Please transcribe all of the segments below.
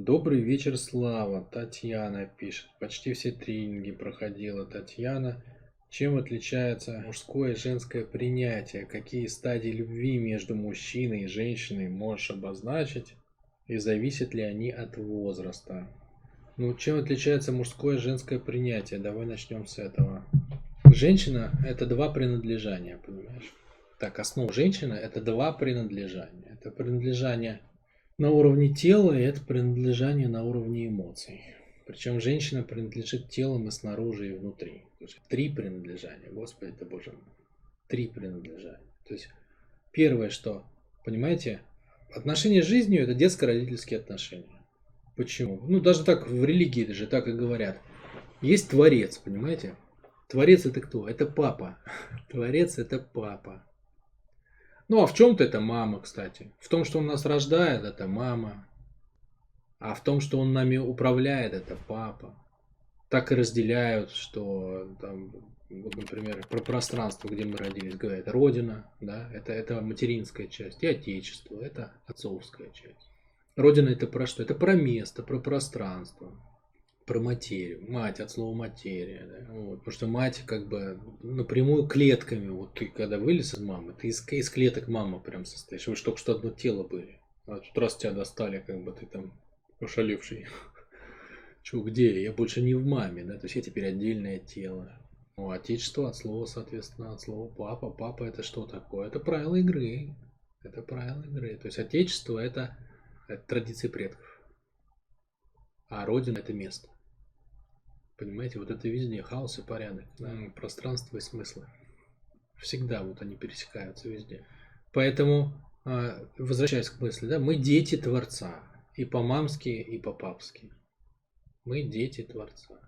Добрый вечер, Слава. Татьяна пишет. Почти все тренинги проходила Татьяна. Чем отличается мужское и женское принятие? Какие стадии любви между мужчиной и женщиной можешь обозначить? И зависят ли они от возраста? Ну, чем отличается мужское и женское принятие? Давай начнем с этого. Женщина – это два принадлежания, понимаешь? Так, основа женщины – это два принадлежания. Это принадлежание на уровне тела, и это принадлежание на уровне эмоций. Причем женщина принадлежит телом и снаружи, и внутри. Три принадлежания, Господи ты Боже мой. Три принадлежания. То есть первое, что, понимаете, отношения с жизнью – это детско-родительские отношения. Почему? Ну, даже так в религии же так и говорят. Есть Творец, понимаете? Творец это кто? Это папа. Творец это папа. Ну, а в чем-то это мама, кстати. В том, что он нас рождает, это мама. А в том, что он нами управляет, это папа. Так и разделяют, что там, вот, например, про пространство, где мы родились, говорят, родина, да, это, это материнская часть, и отечество, это отцовская часть. Родина это про что? Это про место, про пространство про материю. Мать от слова материя. Да? Вот. Потому что мать как бы напрямую клетками. Вот ты когда вылез из мамы, ты из, из клеток мама прям состоишь. Вы же только что одно тело были. А тут раз тебя достали, как бы ты там ошалевший. Че, где? Я больше не в маме, да? То есть я теперь отдельное тело. Ну, отечество от слова, соответственно, от слова папа. Папа это что такое? Это правила игры. Это правила игры. То есть отечество это, это традиции предков. А родина это место. Понимаете, вот это везде хаос и порядок, да, пространство и смыслы. Всегда вот они пересекаются везде. Поэтому, а, возвращаясь к мысли, да, мы дети Творца. И по-мамски, и по-папски. Мы дети Творца.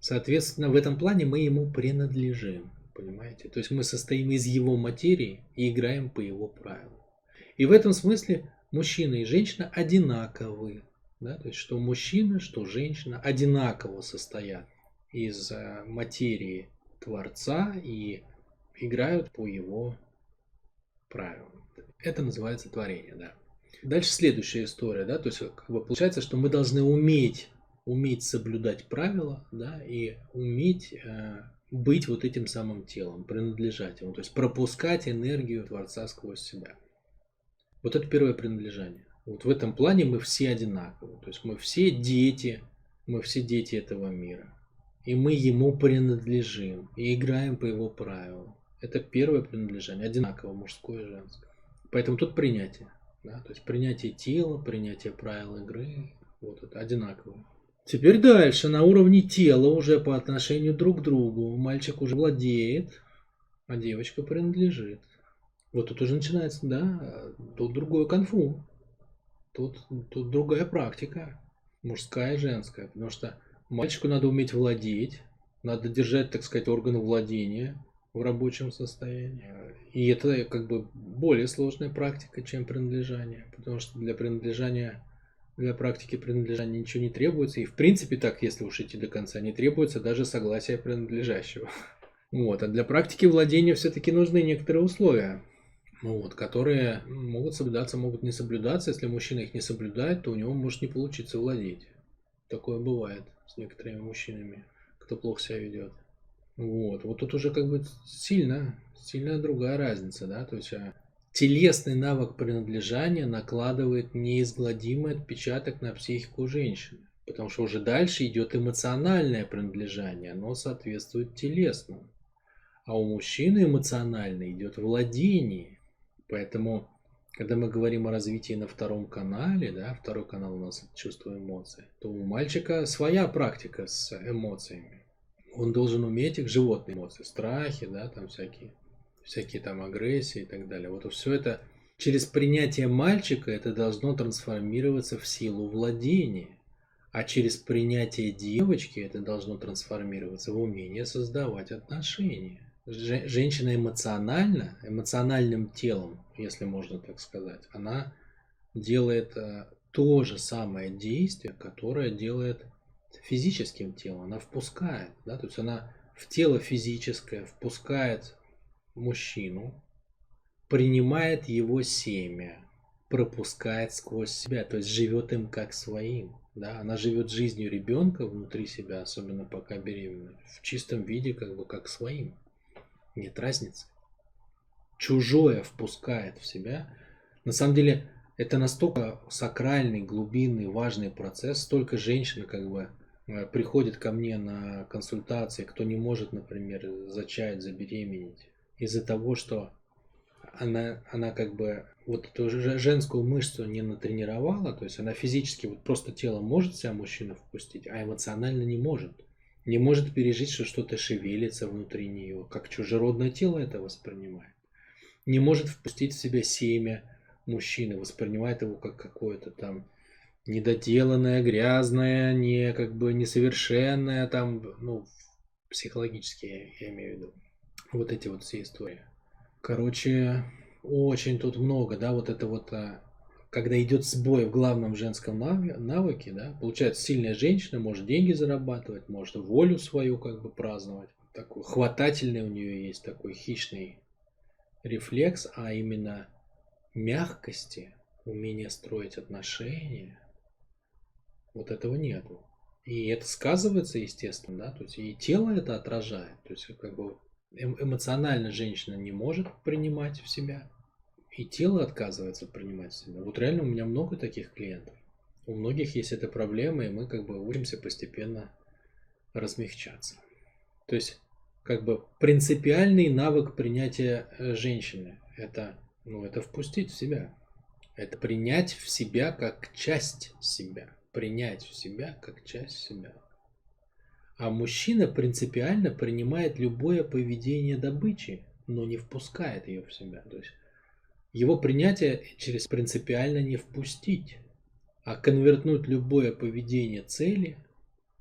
Соответственно, в этом плане мы ему принадлежим. Понимаете? То есть мы состоим из его материи и играем по его правилам. И в этом смысле мужчина и женщина одинаковы. Да? То есть, что мужчина, что женщина одинаково состоят из э, материи Творца и играют по его правилам. Это называется творение, да. Дальше следующая история, да, то есть как бы получается, что мы должны уметь, уметь соблюдать правила, да, и уметь э, быть вот этим самым телом, принадлежать ему, то есть пропускать энергию Творца сквозь себя. Вот это первое принадлежание. Вот в этом плане мы все одинаковы. То есть мы все дети, мы все дети этого мира. И мы ему принадлежим. И играем по его правилам. Это первое принадлежание. Одинаково, мужское и женское. Поэтому тут принятие. Да? То есть принятие тела, принятие правил игры. Вот это одинаково. Теперь дальше, на уровне тела уже по отношению друг к другу. Мальчик уже владеет, а девочка принадлежит. Вот тут уже начинается, да, тут другое конфу. Тут, тут другая практика, мужская и женская, потому что мальчику надо уметь владеть, надо держать, так сказать, органы владения в рабочем состоянии. И это как бы более сложная практика, чем принадлежание, потому что для принадлежания, для практики принадлежания ничего не требуется, и в принципе так, если уж идти до конца, не требуется даже согласия принадлежащего. Вот. А для практики владения все-таки нужны некоторые условия вот, которые могут соблюдаться, могут не соблюдаться. Если мужчина их не соблюдает, то у него может не получиться владеть. Такое бывает с некоторыми мужчинами, кто плохо себя ведет. Вот, вот тут уже как бы сильно, сильно другая разница, да, то есть а, телесный навык принадлежания накладывает неизгладимый отпечаток на психику женщины, потому что уже дальше идет эмоциональное принадлежание, оно соответствует телесному. А у мужчины эмоционально идет владение. Поэтому, когда мы говорим о развитии на втором канале, да, второй канал у нас чувство эмоций, то у мальчика своя практика с эмоциями. Он должен уметь их животные эмоции, страхи, да, там всякие, всякие там агрессии и так далее. Вот все это через принятие мальчика это должно трансформироваться в силу владения. А через принятие девочки это должно трансформироваться в умение создавать отношения женщина эмоционально, эмоциональным телом, если можно так сказать, она делает э, то же самое действие, которое делает физическим телом. Она впускает, да, то есть она в тело физическое впускает мужчину, принимает его семя, пропускает сквозь себя, то есть живет им как своим. Да, она живет жизнью ребенка внутри себя, особенно пока беременна, в чистом виде, как бы как своим. Нет разницы. Чужое впускает в себя. На самом деле, это настолько сакральный, глубинный, важный процесс. Столько женщин как бы э, приходит ко мне на консультации, кто не может, например, зачать, забеременеть. Из-за того, что она, она как бы вот эту женскую мышцу не натренировала, то есть она физически вот просто тело может себя мужчину впустить, а эмоционально не может. Не может пережить, что что-то шевелится внутри нее, как чужеродное тело это воспринимает. Не может впустить в себя семя мужчины, воспринимает его как какое-то там недоделанное, грязное, не как бы несовершенное, там, ну, психологически я имею в виду. Вот эти вот все истории. Короче, очень тут много, да, вот это вот, а, когда идет сбой в главном женском навыке, да, получается, сильная женщина может деньги зарабатывать, может волю свою как бы праздновать. Такой хватательный у нее есть такой хищный рефлекс, а именно мягкости, умение строить отношения, вот этого нету. И это сказывается, естественно, да, то есть и тело это отражает, то есть как бы эм, эмоционально женщина не может принимать в себя, и тело отказывается принимать себя. Вот реально у меня много таких клиентов. У многих есть эта проблема, и мы как бы учимся постепенно размягчаться. То есть, как бы принципиальный навык принятия э, женщины – это, ну, это впустить в себя. Это принять в себя как часть себя. Принять в себя как часть себя. А мужчина принципиально принимает любое поведение добычи, но не впускает ее в себя. То есть его принятие через принципиально не впустить, а конвертнуть любое поведение цели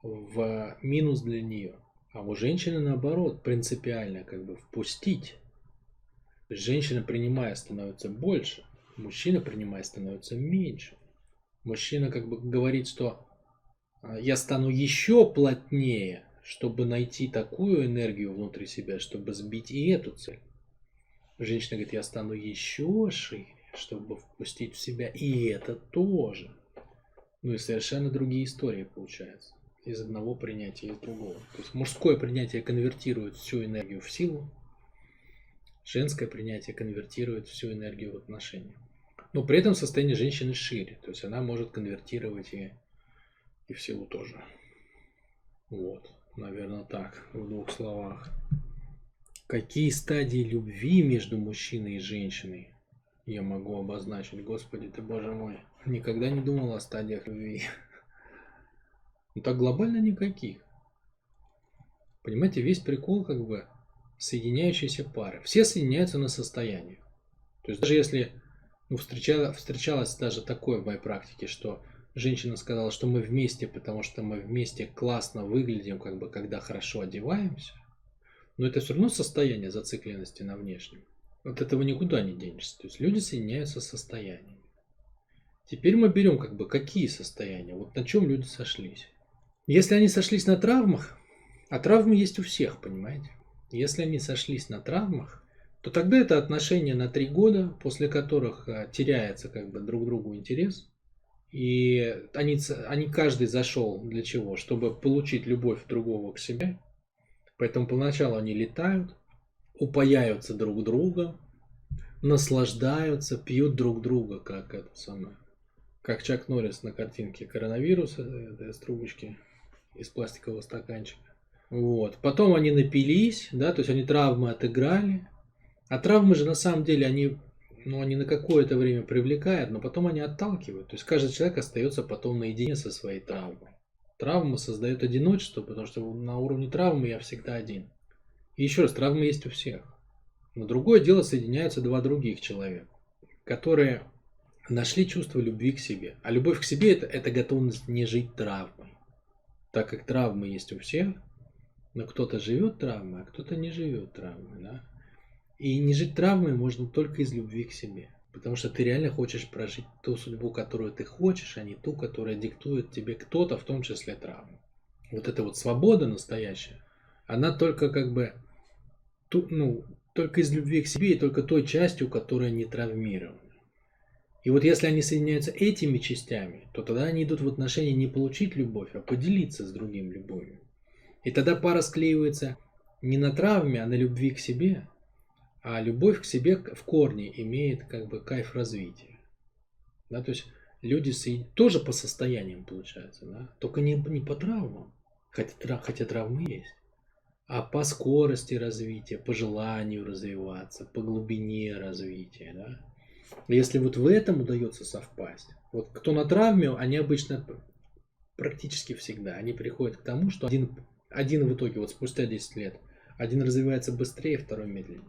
в минус для нее. А у женщины наоборот, принципиально как бы впустить. Женщина, принимая, становится больше, мужчина, принимая, становится меньше. Мужчина как бы говорит, что «А, я стану еще плотнее, чтобы найти такую энергию внутри себя, чтобы сбить и эту цель. Женщина говорит, я стану еще шире, чтобы впустить в себя и это тоже. Ну и совершенно другие истории получаются. Из одного принятия, из другого. То есть мужское принятие конвертирует всю энергию в силу, женское принятие конвертирует всю энергию в отношения. Но при этом состояние женщины шире. То есть она может конвертировать и, и в силу тоже. Вот, наверное, так, в двух словах. Какие стадии любви между мужчиной и женщиной я могу обозначить? Господи ты, боже мой. Никогда не думал о стадиях любви. Ну так глобально никаких. Понимаете, весь прикол как бы соединяющиеся пары. Все соединяются на состоянии. То есть даже если ну, встречала, встречалось даже такое в моей практике, что женщина сказала, что мы вместе, потому что мы вместе классно выглядим, как бы, когда хорошо одеваемся. Но это все равно состояние зацикленности на внешнем. От этого никуда не денешься. То есть люди соединяются состояниями. Теперь мы берем как бы какие состояния, вот на чем люди сошлись. Если они сошлись на травмах, а травмы есть у всех, понимаете? Если они сошлись на травмах, то тогда это отношения на три года, после которых а, теряется как бы друг другу интерес. И они, они каждый зашел для чего? Чтобы получить любовь другого к себе, Поэтому поначалу они летают, упаяются друг друга, наслаждаются, пьют друг друга, как это самое. Как Чак Норрис на картинке коронавирус из трубочки, из пластикового стаканчика. Вот. Потом они напились, да, то есть они травмы отыграли. А травмы же на самом деле они, ну, они на какое-то время привлекают, но потом они отталкивают. То есть каждый человек остается потом наедине со своей травмой. Травма создает одиночество, потому что на уровне травмы я всегда один. И еще раз, травмы есть у всех. Но другое дело соединяются два других человека, которые нашли чувство любви к себе. А любовь к себе это, это готовность не жить травмой. Так как травмы есть у всех, но кто-то живет травмой, а кто-то не живет травмой. Да? И не жить травмой можно только из любви к себе. Потому что ты реально хочешь прожить ту судьбу, которую ты хочешь, а не ту, которая диктует тебе кто-то, в том числе травму. Вот эта вот свобода настоящая, она только как бы, ту, ну, только из любви к себе и только той частью, которая не травмирована. И вот если они соединяются этими частями, то тогда они идут в отношения не получить любовь, а поделиться с другим любовью. И тогда пара склеивается не на травме, а на любви к себе. А любовь к себе в корне имеет как бы кайф развития. Да, то есть люди тоже по состояниям получается, да? только не, не по травмам, хотя, хотя травмы есть, а по скорости развития, по желанию развиваться, по глубине развития. Да? Если вот в этом удается совпасть, вот кто на травме, они обычно практически всегда, они приходят к тому, что один, один в итоге, вот спустя 10 лет, один развивается быстрее, второй медленнее.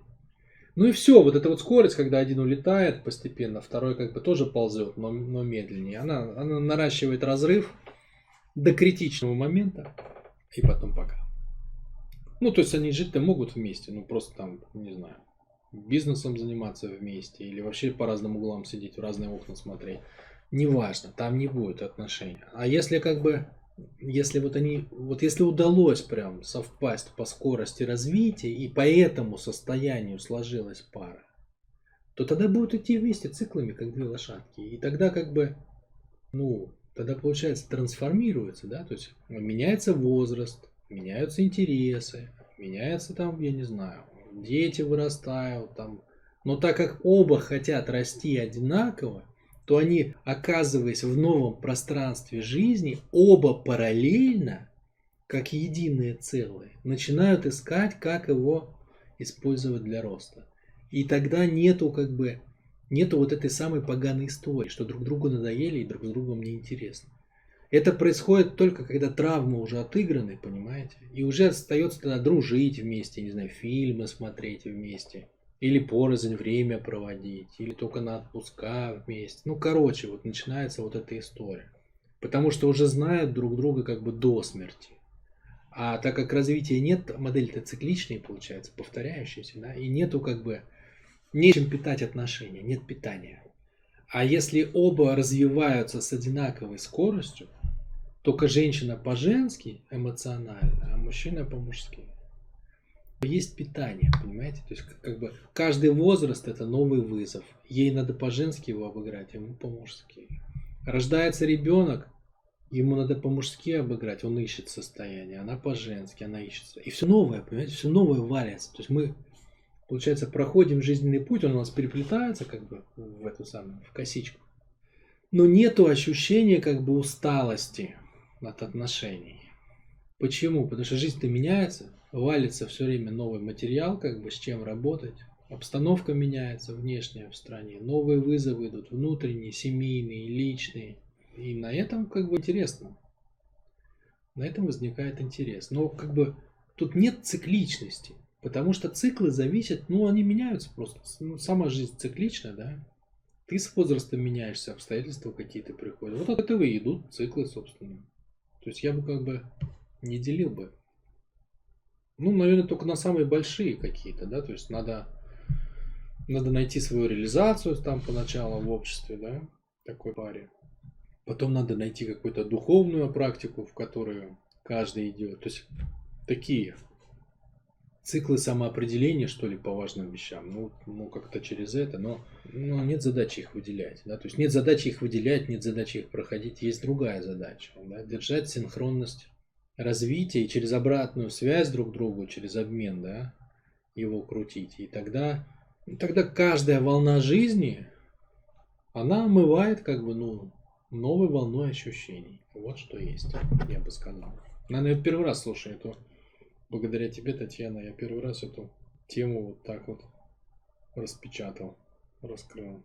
Ну и все, вот эта вот скорость, когда один улетает постепенно, второй как бы тоже ползет, но, но медленнее. Она, она наращивает разрыв до критичного момента, и потом пока. Ну, то есть они жить-то могут вместе, ну просто там, не знаю, бизнесом заниматься вместе или вообще по разным углам сидеть, в разные окна смотреть. Неважно, там не будет отношений. А если как бы если вот они, вот если удалось прям совпасть по скорости развития и по этому состоянию сложилась пара, то тогда будут идти вместе циклами, как две лошадки. И тогда как бы, ну, тогда получается трансформируется, да, то есть меняется возраст, меняются интересы, меняется там, я не знаю, дети вырастают там. Но так как оба хотят расти одинаково, то они, оказываясь в новом пространстве жизни, оба параллельно, как единое целое, начинают искать, как его использовать для роста. И тогда нету как бы нету вот этой самой поганой истории, что друг другу надоели и друг с другом неинтересно. Это происходит только когда травмы уже отыграны, понимаете? И уже остается тогда дружить вместе, не знаю, фильмы смотреть вместе. Или порознь время проводить, или только на отпуска вместе. Ну, короче, вот начинается вот эта история. Потому что уже знают друг друга как бы до смерти. А так как развития нет, модель-то цикличная получается, повторяющаяся, да, и нету как бы, нечем питать отношения, нет питания. А если оба развиваются с одинаковой скоростью, только женщина по-женски эмоционально, а мужчина по-мужски, есть питание, понимаете? То есть как бы каждый возраст это новый вызов. Ей надо по-женски его обыграть, ему по-мужски. Рождается ребенок, ему надо по-мужски обыграть, он ищет состояние, она по-женски, она ищет. И все новое, понимаете, все новое варится. То есть мы, получается, проходим жизненный путь, он у нас переплетается как бы в эту самую, в косичку. Но нету ощущения как бы усталости от отношений. Почему? Потому что жизнь-то меняется, валится все время новый материал, как бы с чем работать. Обстановка меняется внешняя в стране, новые вызовы идут, внутренние, семейные, личные. И на этом как бы интересно. На этом возникает интерес. Но как бы тут нет цикличности, потому что циклы зависят, ну они меняются просто. Ну, сама жизнь циклична, да. Ты с возрастом меняешься, обстоятельства какие-то приходят. Вот от этого и идут циклы, собственно. То есть я бы как бы не делил бы ну, наверное, только на самые большие какие-то, да, то есть надо, надо найти свою реализацию там поначалу в обществе, да, такой паре. Потом надо найти какую-то духовную практику, в которую каждый идет. То есть такие циклы самоопределения, что ли, по важным вещам. Ну, ну как-то через это, но ну, нет задачи их выделять. Да? То есть нет задачи их выделять, нет задачи их проходить. Есть другая задача. Да? Держать синхронность развитие через обратную связь друг другу, через обмен, да, его крутить. И тогда, тогда каждая волна жизни, она омывает как бы, ну, новой волной ощущений. Вот что есть, я бы сказал. Наверное, я первый раз слушаю эту, благодаря тебе, Татьяна, я первый раз эту тему вот так вот распечатал, раскрыл.